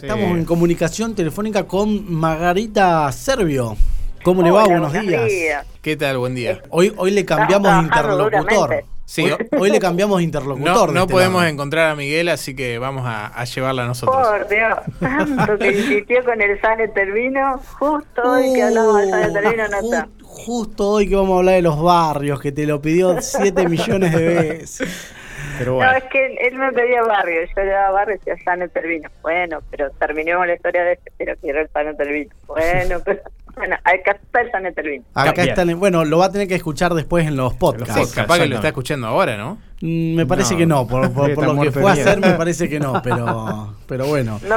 Estamos en comunicación telefónica con Margarita Servio. ¿Cómo le va? Hola, Buenos días. ¿Qué tal? Buen día. Hoy, hoy le cambiamos interlocutor. Sí, Hoy le cambiamos interlocutor. no, este podemos lado. encontrar a Miguel, así que vamos a, a llevarla nosotros. Por Dios, tanto que insistió con el San Etervino, justo hoy que hablamos del San Etervino no está. ju- Justo hoy que vamos a hablar de los barrios, que te lo pidió 7 millones de veces. Pero No, bueno. es que él, él me pedía barrio, yo le daba barrio y decía San Etervino. Bueno, pero terminemos la historia de este, pero quiero el San Etervino. Bueno, pero bueno, acá está el San Etervino. Acá Bien. están, bueno, lo va a tener que escuchar después en los podcasts. Sí, capaz que lo está escuchando ahora, ¿no? Mm, Me parece No. que no, por, por- Está por lo que fue a hacer me parece que no, pero, pero bueno. No,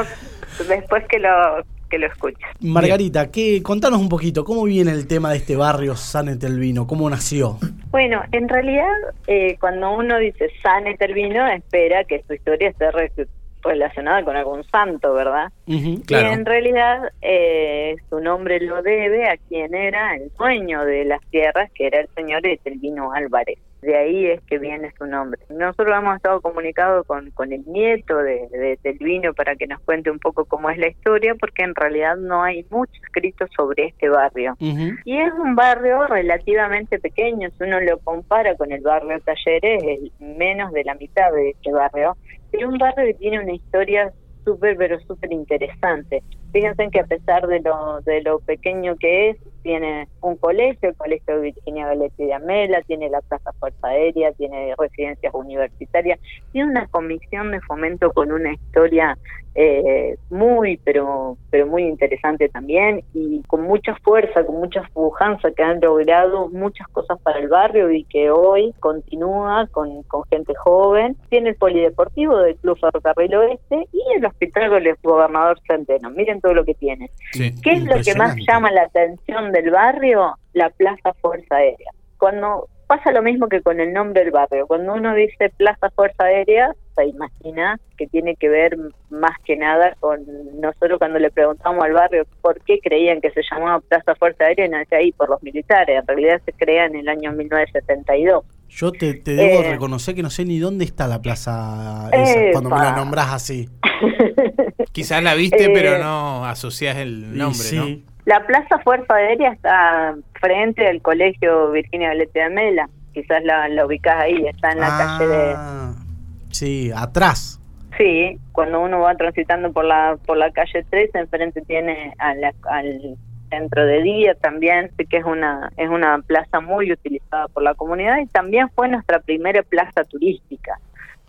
después que lo que lo escuche. Margarita, ¿qué, contanos un poquito, ¿cómo viene el tema de este barrio San Etelvino? ¿Cómo nació? Bueno, en realidad, eh, cuando uno dice San Etervino, espera que su historia esté re- relacionada con algún santo, ¿verdad? Claro. Y en realidad eh, su nombre lo debe a quien era el dueño de las tierras, que era el señor Etelvino Álvarez. De ahí es que viene su nombre. Nosotros hemos estado comunicados con, con el nieto de, de Etelvino para que nos cuente un poco cómo es la historia, porque en realidad no hay mucho escrito sobre este barrio. Y es un barrio relativamente pequeño, si uno lo compara con el barrio Talleres, es menos de la mitad de este barrio, pero un barrio que tiene una historia súper, pero súper interesante. Fíjense que a pesar de lo, de lo pequeño que es, tiene un colegio, el Colegio Virginia Galetti de Amela, tiene la Plaza Fuerza Aérea, tiene residencias universitarias, tiene una comisión de fomento con una historia eh, muy, pero, pero muy interesante también y con mucha fuerza, con mucha pujanza que han logrado muchas cosas para el barrio y que hoy continúa con, con gente joven. Tiene el polideportivo del Club Ferrocarril Oeste y el Hospital del Gobernador Centeno. Miren todo lo que tiene. Sí. ¿Qué es lo que más llama la atención del barrio? La Plaza Fuerza Aérea. Cuando pasa lo mismo que con el nombre del barrio, cuando uno dice Plaza Fuerza Aérea, se imagina que tiene que ver más que nada con nosotros cuando le preguntamos al barrio por qué creían que se llamaba Plaza Fuerza Aérea, y nos decía ahí por los militares, en realidad se crea en el año 1972. Yo te, te debo Eh. reconocer que no sé ni dónde está la plaza esa, cuando me la Epa. nombrás así. Quizás la viste, Eh, pero no asociás el nombre, sí. La Plaza Fuerza Aérea está frente al Colegio Virginia Galete de Amela, quizás la, la ubicás ahí, está en la calle de... Ah, Sí, atrás. Sí, cuando uno va transitando por la por la calle 3, enfrente tiene a la- al centro de día también, que es una es una plaza muy utilizada por la comunidad y también fue nuestra primera plaza turística.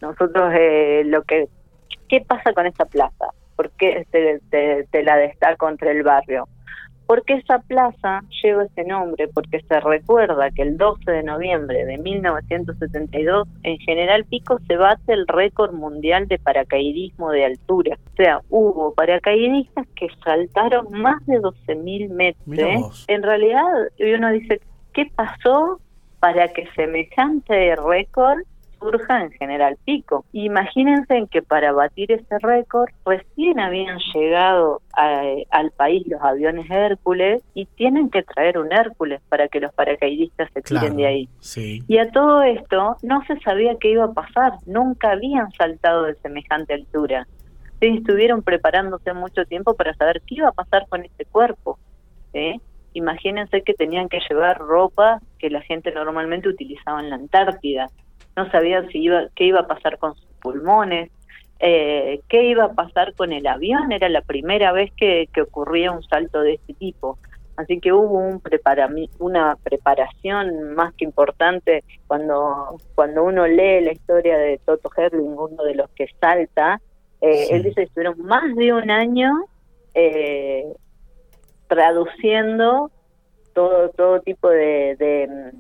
Nosotros eh, lo que ¿qué pasa con esa plaza? ¿Por qué te, te- te la destaco entre el barrio? Porque esa plaza lleva ese nombre porque se recuerda que el 12 de noviembre de 1972 en General Pico se bate el récord mundial de paracaidismo de altura. O sea, hubo paracaidistas que saltaron más de 12.000 metros. ¿eh? En realidad, y uno dice, ¿qué pasó para que semejante récord surja en General Pico. Imagínense en que para batir ese récord recién habían llegado a- al país los aviones Hércules y tienen que traer un Hércules para que los paracaidistas se tiren Claro. de ahí. Sí. Y a todo esto no se sabía qué iba a pasar, nunca habían saltado de semejante altura. Sí, estuvieron preparándose mucho tiempo para saber qué iba a pasar con este cuerpo. Imagínense que tenían que llevar ropa que la gente normalmente utilizaba en la Antártida. No sabían si iba, qué iba a pasar con sus pulmones, eh, qué iba a pasar con el avión. Era la primera vez que, que ocurría un salto de este tipo. Así que hubo un preparami- una preparación más que importante cuando, cuando uno lee la historia de Toto Herling, uno de los que salta. eh, Sí. Él dice que estuvieron más de un año eh, traduciendo todo, todo tipo de, de,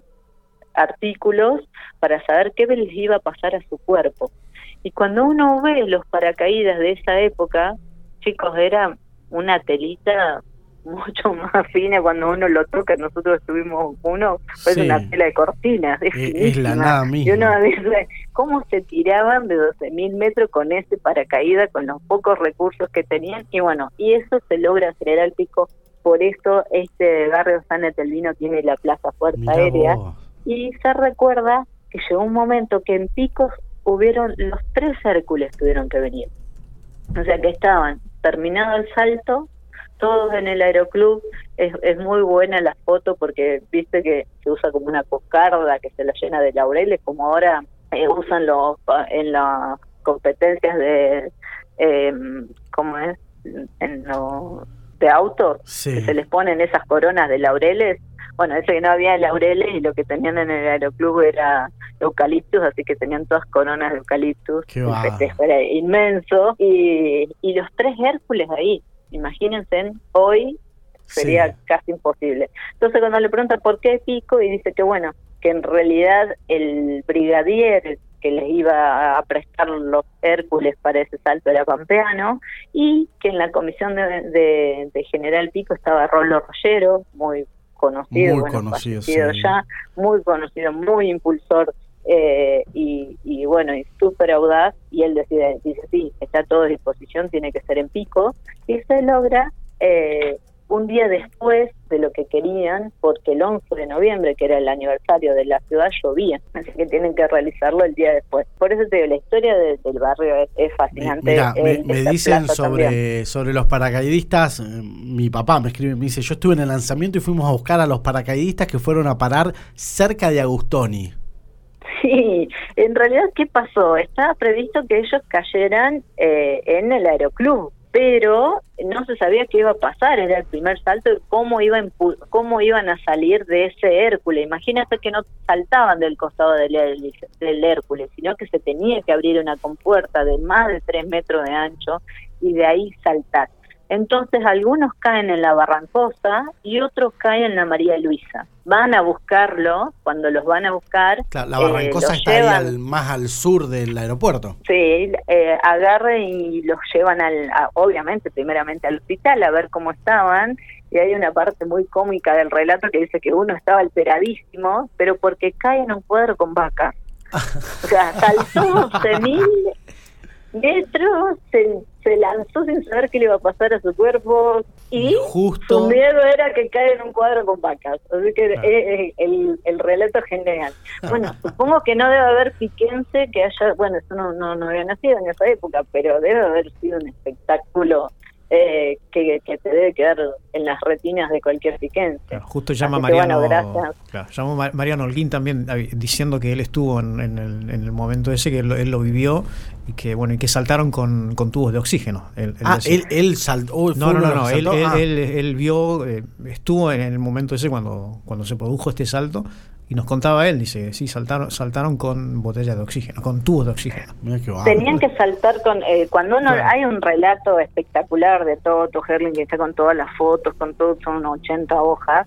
artículos para saber qué les iba a pasar a su cuerpo. Y cuando uno ve los paracaídas de esa época, chicos, era una telita mucho más fina cuando uno lo toca. Nosotros tuvimos uno, fue Sí. una tela de cortinas. es Es- es la nada Y misma. uno dice, ¿cómo se tiraban de 12.000 metros con ese paracaídas, con los pocos recursos que tenían? Y bueno, y eso se logra acelerar el pico. Por eso este barrio San Etelvino tiene la Plaza Fuerza Mirá Aérea. vos. Y se recuerda que llegó un momento que en Picos hubieron los tres Hércules tuvieron que venir. O sea que estaban terminado el salto, todos en el aeroclub, es, es muy buena la foto porque viste que se usa como una cocarda que se la llena de laureles, como ahora eh, usan los en las competencias de, eh, ¿cómo es? En los de autos, Sí. que se les ponen esas coronas de laureles. Bueno, ese que no había laureles y lo que tenían en el aeroclub era eucaliptus, así que tenían todas coronas de eucaliptus. Qué el festejo era inmenso. Y, y los tres Hércules ahí, imagínense, hoy sería Sí. casi imposible. Entonces cuando le preguntan por qué Pico y dice que bueno, que en realidad el brigadier que les iba a prestar los Hércules para ese salto era Pampeano y que en la comisión de, de- de General Pico estaba Rolo Rollero, muy conocido, Muy bueno, conocido, sí. ya, muy conocido, muy impulsor eh, y, y bueno, y súper audaz y él decide, dice, sí, está todo a disposición, tiene que ser en Pico y se logra eh, un día después de lo que querían, porque el 11 de noviembre, que era el aniversario de la ciudad, llovía, así que tienen que realizarlo el día después. Por eso te digo, la historia de- del barrio es, es fascinante. Mira, me, el- me esta dicen también. sobre, sobre los paracaidistas, eh, mi papá me escribe, me dice, yo estuve en el lanzamiento y fuimos a buscar a los paracaidistas que fueron a parar cerca de Agustoni. Sí, en realidad, ¿qué pasó? Estaba previsto que ellos cayeran eh, en el aeroclub, pero no se sabía qué iba a pasar, era el primer salto y cómo, iba cómo iban a salir de ese Hércules. Imagínate que no saltaban del costado del, del Hércules, sino que se tenía que abrir una compuerta de más de tres metros de ancho y de ahí saltar. Entonces algunos caen en la Barrancosa y otros caen en la María Luisa. Van a buscarlo, cuando los van a buscar, Claro, la eh, Barrancosa los está ahí llevan- al- más al sur del aeropuerto. Sí, eh, agarren y los llevan al, a- obviamente, primeramente al hospital a ver cómo estaban. Y hay una parte muy cómica del relato que dice que uno estaba alteradísimo, pero porque cae en un cuadro con vacas. O sea, saltó 12.000 metros, se, se lanzó sin saber qué le iba a pasar a su cuerpo y Justo. su miedo era que cae en un cuadro con vacas. Así que Claro. eh, el, el relato es genial. Bueno, supongo que no debe haber piquense que haya, bueno, eso no, no, no había nacido en esa época, pero debe haber sido un espectáculo eh, que, que te debe quedar en las retinas de cualquier piquense. Claro, justo llama Así que, Mariano, bueno, gracias. claro, llamó Ma- Mariano Holguín también diciendo que él estuvo en, en el, en el momento ese, que él, lo- él lo vivió y que bueno y que saltaron con, con tubos de oxígeno. Él- él Ah, él, él saltó. oh, no, no, no, no, él, que Ah. él- él vio, eh, estuvo en el momento ese cuando, cuando se produjo este salto y nos contaba él, dice, sí, saltaron, saltaron con botellas de oxígeno, con tubos de oxígeno. Tenían que saltar con, eh, cuando uno, Claro. hay un relato espectacular de Toto Herling que está con todas las fotos, con todo, son 80 hojas,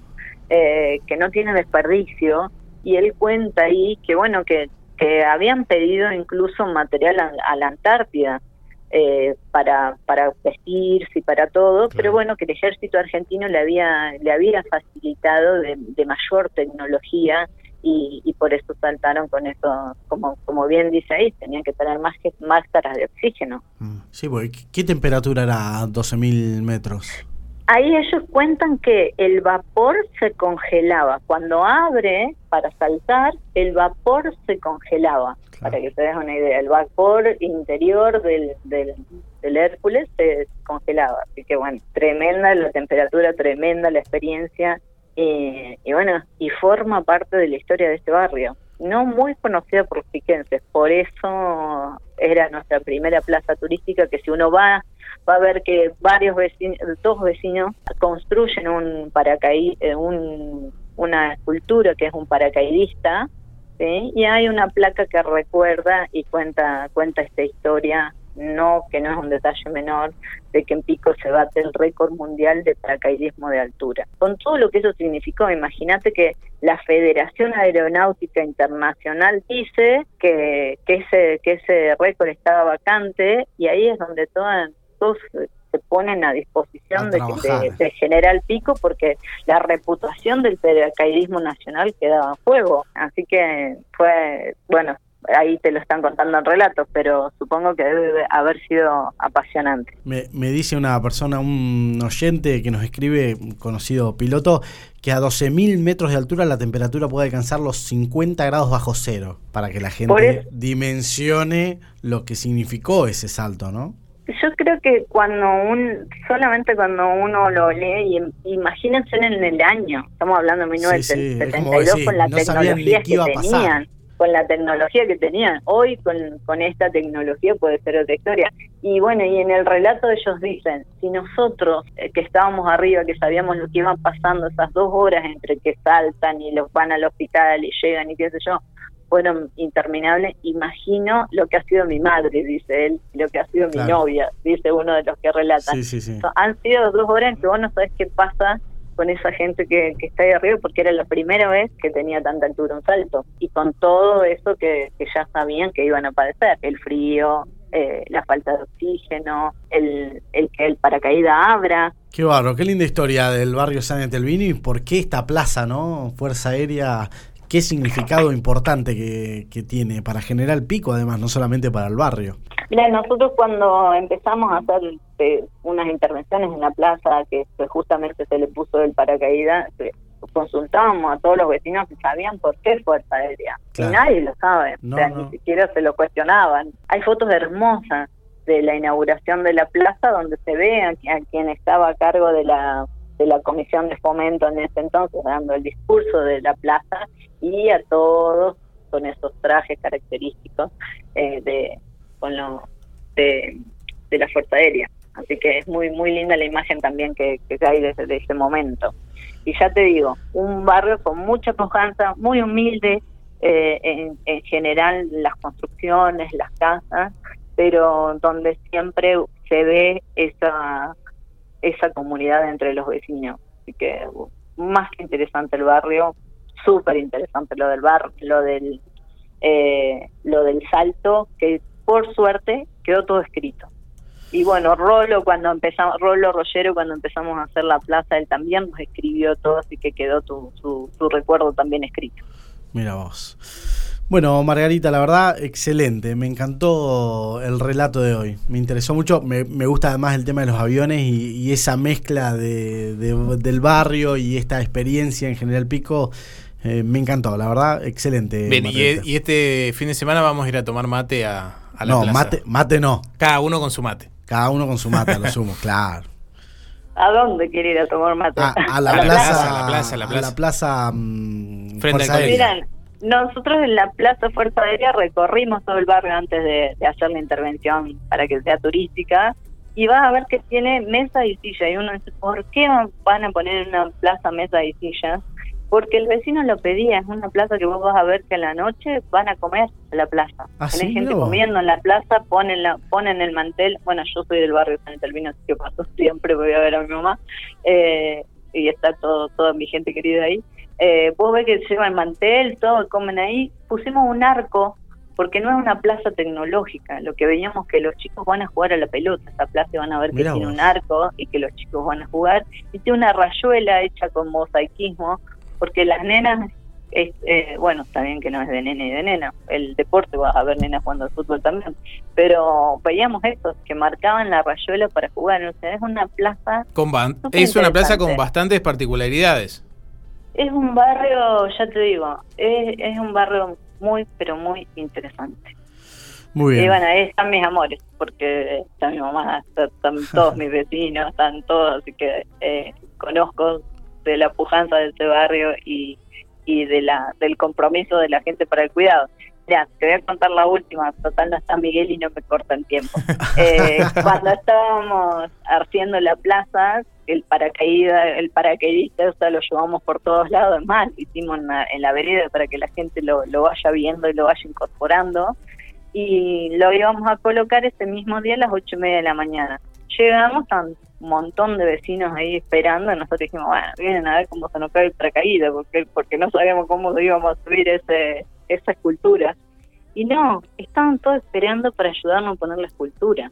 eh, que no tiene desperdicio, y él cuenta ahí que bueno, que, que habían pedido incluso material a, a la Antártida, eh, para, para vestirse y para todo, pero bueno, que el ejército argentino le había, le había facilitado de, de mayor tecnología y, y por eso saltaron con eso, como, como bien dice ahí, tenían que tener más que máscaras de oxígeno. Mm, Sí, porque ¿qué- ¿qué temperatura era a 12.000 metros? Ahí ellos cuentan que el vapor se congelaba. Cuando abre para saltar, el vapor se congelaba. Claro. Para que te des una idea, el vapor interior del, del, del Hércules se congelaba. Así que bueno, tremenda la temperatura, tremenda la experiencia. eh, y bueno, y forma parte de la historia de este barrio. No muy conocida por los piquenses, por eso era nuestra primera plaza turística que si uno va va a ver que varios vecinos, dos vecinos construyen un paracaí, eh, un, una escultura que es un paracaidista, y hay una placa que recuerda y cuenta cuenta esta historia, no que no es un detalle menor, de que en Pico se bate el récord mundial de paracaidismo de altura. Con todo lo que eso significó, imagínate que la Federación Aeronáutica Internacional dice que, que ese que ese récord estaba vacante y ahí es donde todas todos se ponen a disposición A de, de- de General Pico porque la reputación del paracaidismo nacional quedaba en juego. Así que fue, bueno, ahí te lo están contando en relatos, pero supongo que debe haber sido apasionante. Me, me dice una persona, un oyente que nos escribe, un conocido piloto, que a 12.000 metros de altura la temperatura puede alcanzar los 50 grados bajo cero, para que la gente dimensione lo que significó ese salto, ¿no? Yo creo que cuando un, solamente cuando uno lo lee, y imagínense en el año, estamos hablando de 1972 con la tecnología que tenían con la tecnología que tenían. Hoy con, con esta tecnología puede ser otra historia. Y bueno, y en el relato ellos dicen, si nosotros eh, que estábamos arriba, que sabíamos lo que iban pasando esas dos horas entre que saltan y los van al hospital y llegan y qué sé yo, fueron interminables, imagino lo que ha sido mi madre, dice él, lo que ha sido mi novia, dice uno de los que relatan. Han sido dos horas en que vos no sabés qué pasa con esa gente que, que, está ahí arriba porque era la primera vez que tenía tanta altura un salto y con todo eso que, ya sabían que iban a padecer, el frío, eh, la falta de oxígeno, el, el que el paracaídas abra. Qué barro, qué linda historia del barrio San Etelvini y por qué esta plaza, ¿no? Fuerza Aérea, qué significado importante que, que tiene para General Pico, además, no solamente para el barrio. Mira, nosotros cuando empezamos a hacer este, unas intervenciones en la plaza, que, justamente se le puso el paracaídas, consultábamos a todos los vecinos que sabían por qué Fuerza Aérea. Y nadie lo sabe, o sea, ni siquiera se lo cuestionaban. Hay fotos hermosas de la inauguración de la plaza donde se ve a, quien estaba a cargo de la de la comisión de fomento en ese entonces dando el discurso de la plaza y a todos con esos trajes característicos eh, de, con lo de, la Fuerza Aérea. Así que es muy muy linda la imagen también que, que hay desde ese momento. Y ya te digo, un barrio con mucha pujanza, muy humilde, eh, en, en, general las construcciones, las casas, pero donde siempre se ve esa, esa comunidad entre los vecinos. Así que más que interesante el barrio, súper interesante lo del barrio, lo del, eh, lo del salto, que por suerte quedó todo escrito. Y bueno, Rolo cuando empezamos, Rolo Rollero cuando empezamos a hacer la plaza, él también nos escribió todo, así que quedó tu, su, recuerdo también escrito. Mira vos. Bueno, Margarita, la verdad, excelente. Me encantó el relato de hoy. Me interesó mucho. Me, gusta además el tema de los aviones y, esa mezcla de, del barrio y esta experiencia en General Pico. Eh, me encantó, la verdad, excelente. Bien, y, este fin de semana vamos a ir a tomar mate a, no, mate, mate no. Cada uno con su mate. Cada uno con su mate, a lo sumo, claro. ¿A dónde quiere ir a tomar mate? A, la, plaza, a la plaza, a la plaza. A la plaza mm, Frente nosotros en la Plaza Fuerza Aérea recorrimos todo el barrio antes de, de, hacer la intervención para que sea turística y vas a ver que tiene mesa y silla y uno dice, ¿por qué van a poner en una plaza mesa y silla? Porque el vecino lo pedía, es una plaza que vos vas a ver que a la noche van a comer a la plaza. ¿Ah, gente comiendo en la plaza, ponen la, ponen el mantel, bueno yo soy del barrio San Etelvino, así que paso siempre, voy a ver a mi mamá, eh, y está todo, toda mi gente querida ahí. Eh, vos ves que lleva el mantel, todo, comen ahí, pusimos un arco porque no es una plaza tecnológica. Lo que veíamos que los chicos van a jugar a la pelota, esa plaza van a ver que tiene un arco y que los chicos van a jugar, y tiene una rayuela hecha con mosaicismo porque las nenas, es, eh, bueno, está bien que no es de nene y de nena, el deporte vas a ver nenas jugando al fútbol también, pero veíamos estos que marcaban la rayuela para jugar, o sea, es una plaza... Con es una plaza con bastantes particularidades. Es un barrio, ya te digo, es, es un barrio muy, pero muy interesante. Muy bien. Y bueno, ahí están mis amores, porque está mi mamá, están, todos mis vecinos, están todos, así que eh, conozco de la pujanza de este barrio y, y de la del compromiso de la gente para el cuidado. Ya, te voy a contar la última, total no está Miguel y no me corta el tiempo. Eh, cuando estábamos haciendo la plaza, el paracaídas, el paracaidista, o sea, lo llevamos por todos lados, es más, hicimos en la, en la vereda para que la gente lo, lo vaya viendo y lo vaya incorporando. Y lo íbamos a colocar ese mismo día a las ocho y media de la mañana. Llegamos, un montón de vecinos ahí esperando, y nosotros dijimos, bueno, vienen a ver cómo se nos cae el paracaídas, porque, porque no sabíamos cómo íbamos a subir ese, esa escultura. Y no, estaban todos esperando para ayudarnos a poner la escultura.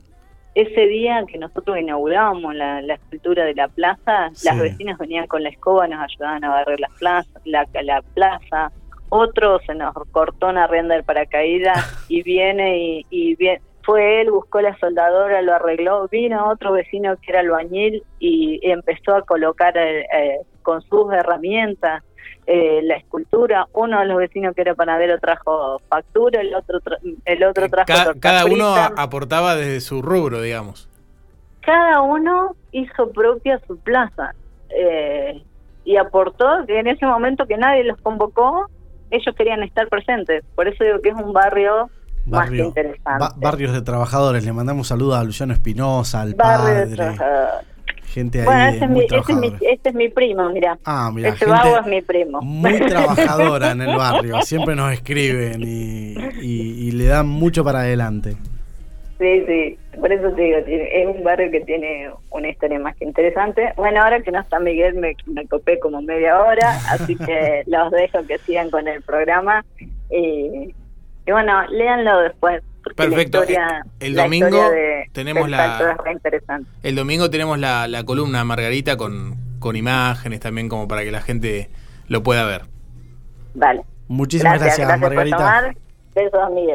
Ese día que nosotros inaugurábamos la, escultura de la plaza, las vecinas venían con la escoba, nos ayudaban a barrer la plaza, la, la plaza. Otro se nos cortó una rienda del paracaídas y viene y, y viene, fue él, buscó la soldadora, lo arregló, vino otro vecino que era albañil y, empezó a colocar eh, eh, con sus herramientas. eh, la escultura. Uno de los vecinos que era panadero trajo factura, el otro, el otro trajo. Cada, cada uno aportaba desde su rubro, digamos. Cada uno hizo propia su plaza eh, y aportó que en ese momento que nadie los convocó, ellos querían estar presentes. Por eso digo que es un barrio Barrio, más interesante. barrios de trabajadores. Le mandamos saludos a Luciano Espinosa, al padre. Gente ahí. Bueno, este es, mi, este, es mi, primo, mira. Ah, mira. Este vago es mi primo. Muy trabajadora en el barrio. Siempre nos escriben y, y, le dan mucho para adelante. Sí, sí. Por eso te digo, es un barrio que tiene una historia más que interesante. Bueno, ahora que no está Miguel, me, me copé como media hora, así que los dejo que sigan con el programa. Y y bueno, léanlo después. Perfecto. el domingo tenemos la el domingo tenemos la, la columna Margarita con, con imágenes también como para que la gente lo pueda ver. Vale. Muchísimas gracias, Margarita. Besos, Miguel.